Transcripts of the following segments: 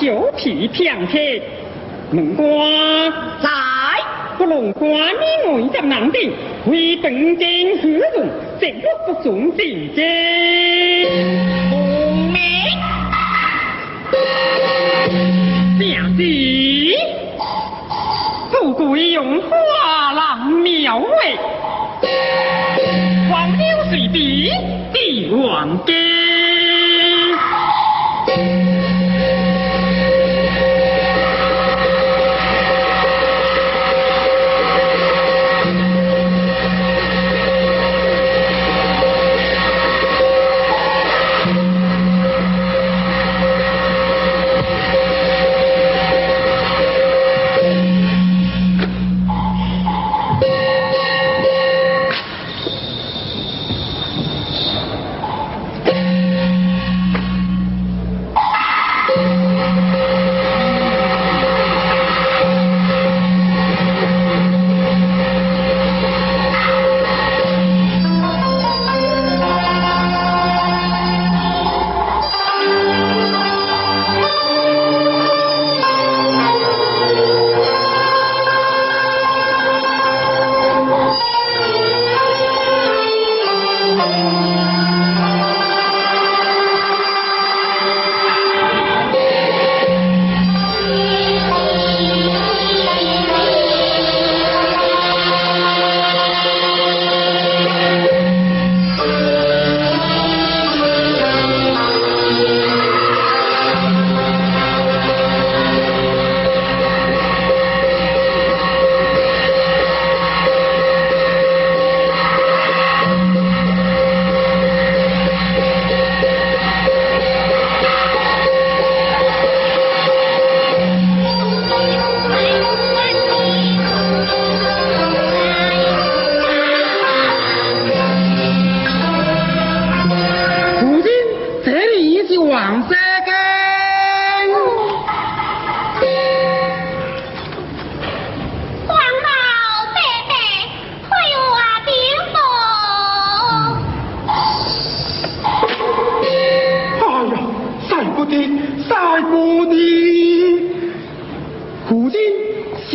小皮平贴，门关在，不龙关你外在难定，为本经何用？直落不中正经。功名，将士，富贵用花浪描绘，黄柳随笔帝王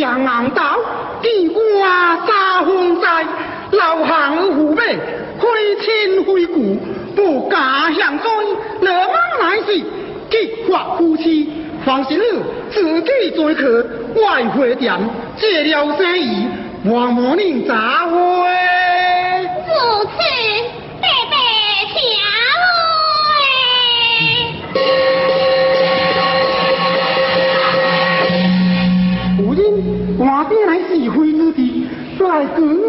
上行道，地瓜三分在，老行父母，非亲非故，不家向随。落马乃是结发夫妻，放心了，自己再去外汇店借了生意，望望您咋会？Ai cứng.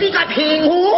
你在平湖。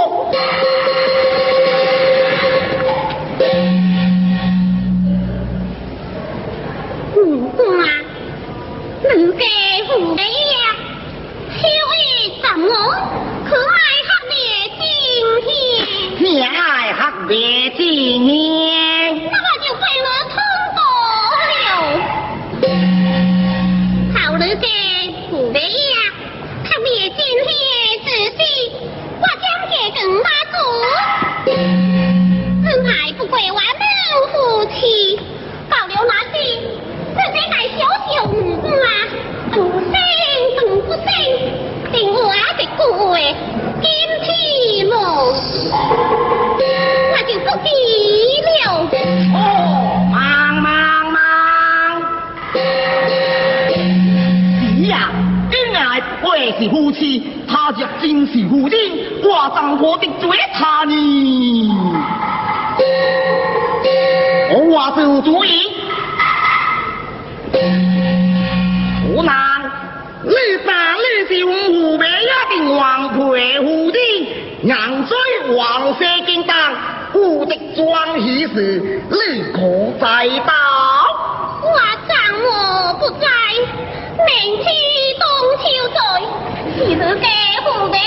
是夫妻，他若真是夫人，我怎可得罪他呢？我话做主意，湖南，你把你是湖北一定王培夫人，让追王舍金当，不得庄喜事，你可在到？我丈我不在，明知冬秋在，是日给湖北呀，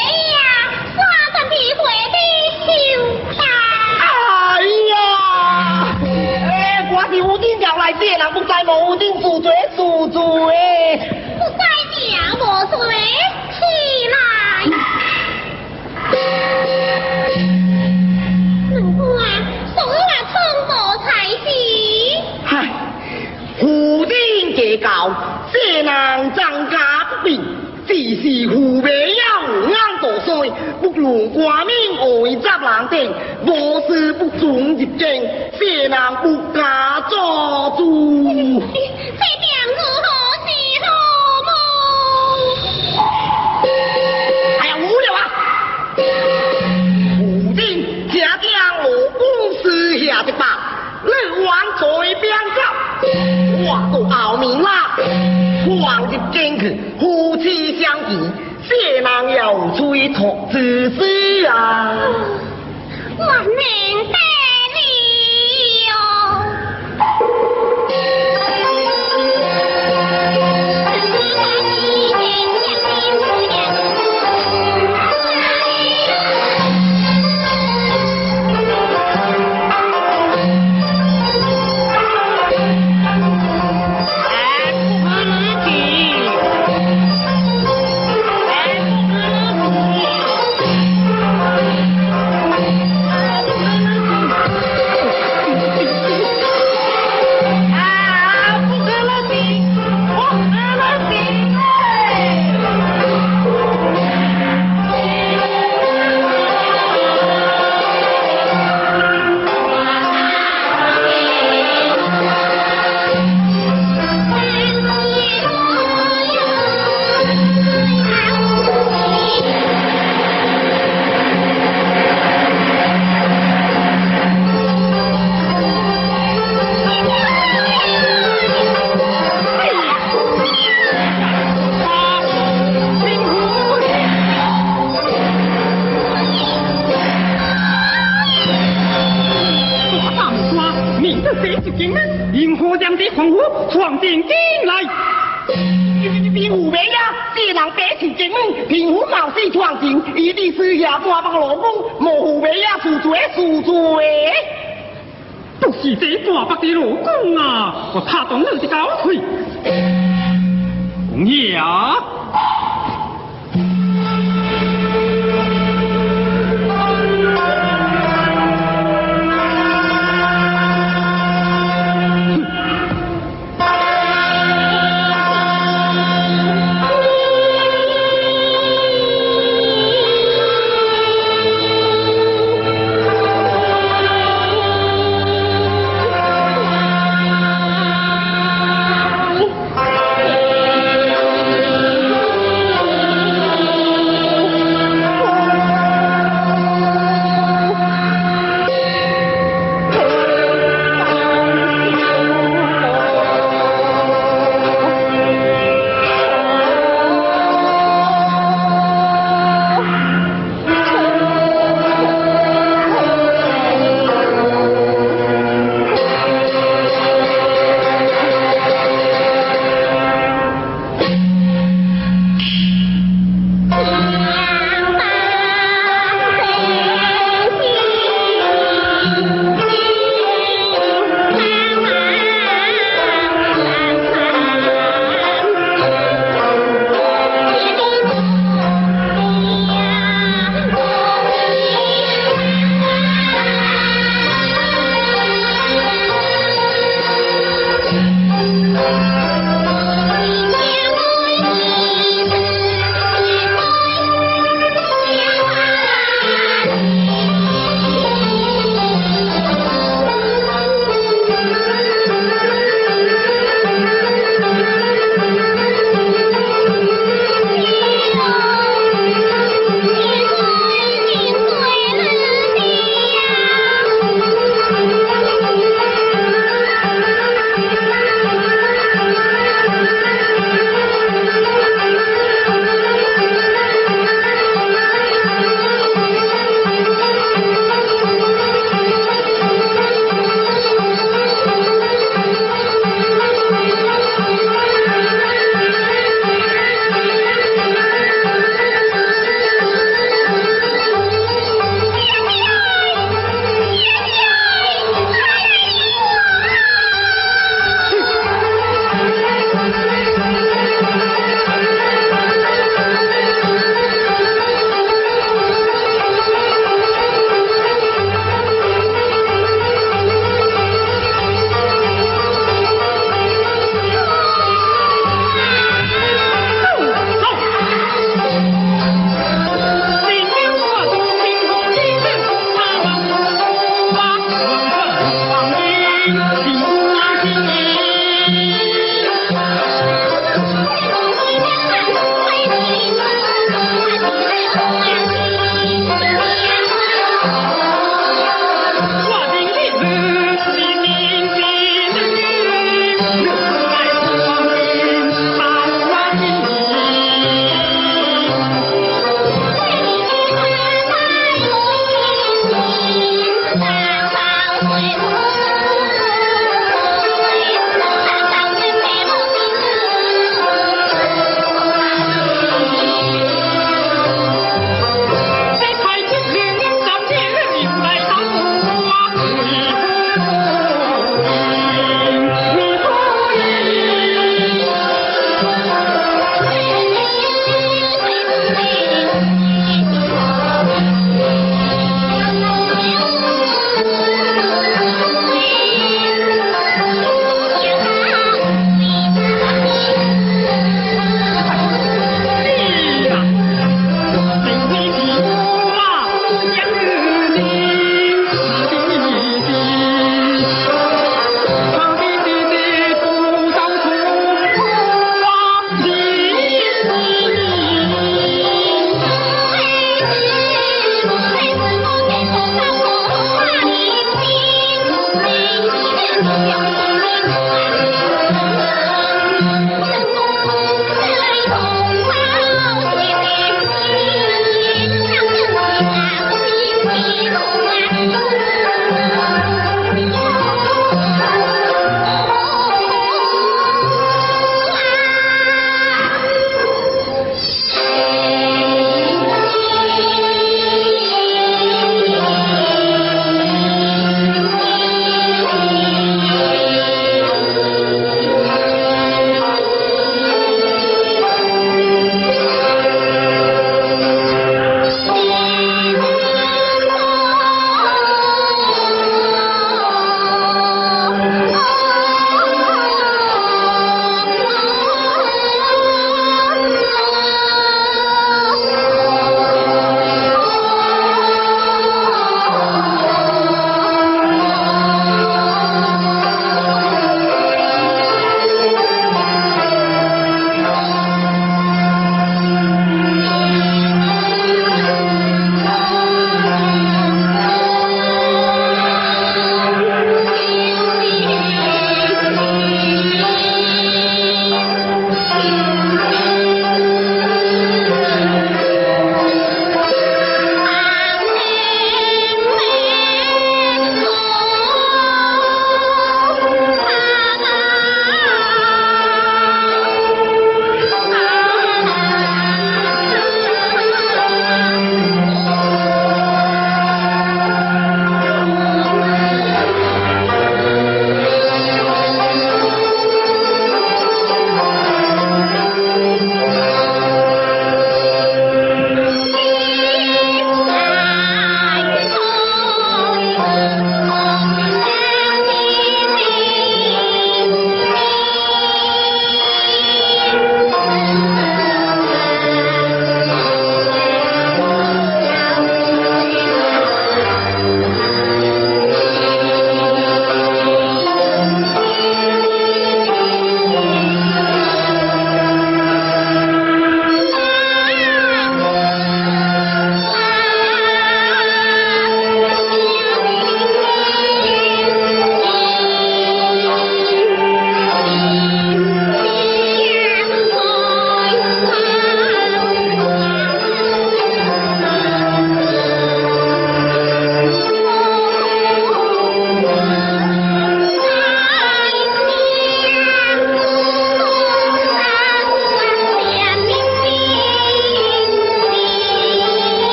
三分地回的修哎呀！哎，我是有定调来，这人不在，无定自罪自罪。不在家我随起来。能不啊，送我冲过才是。唉，夫人结告，这人张家不平，只是湖北有眼多衰，不如官命何为杂人定，无事不准入京，这人不敢做主。这点如何是好么？哎呀，无聊啊！夫人，这点我公私下的吧，你往嘴边走，我都熬明啦。望入京去，夫妻相见，这人有催托自私啊。我明白闯进京来。你湖北呀，这人白起精明，平湖冒死闯进，一定是下半帮老公，莫湖北呀，赎罪赎罪。都是这大伯的老公啊！我怕动你的狗腿。公爷！啊！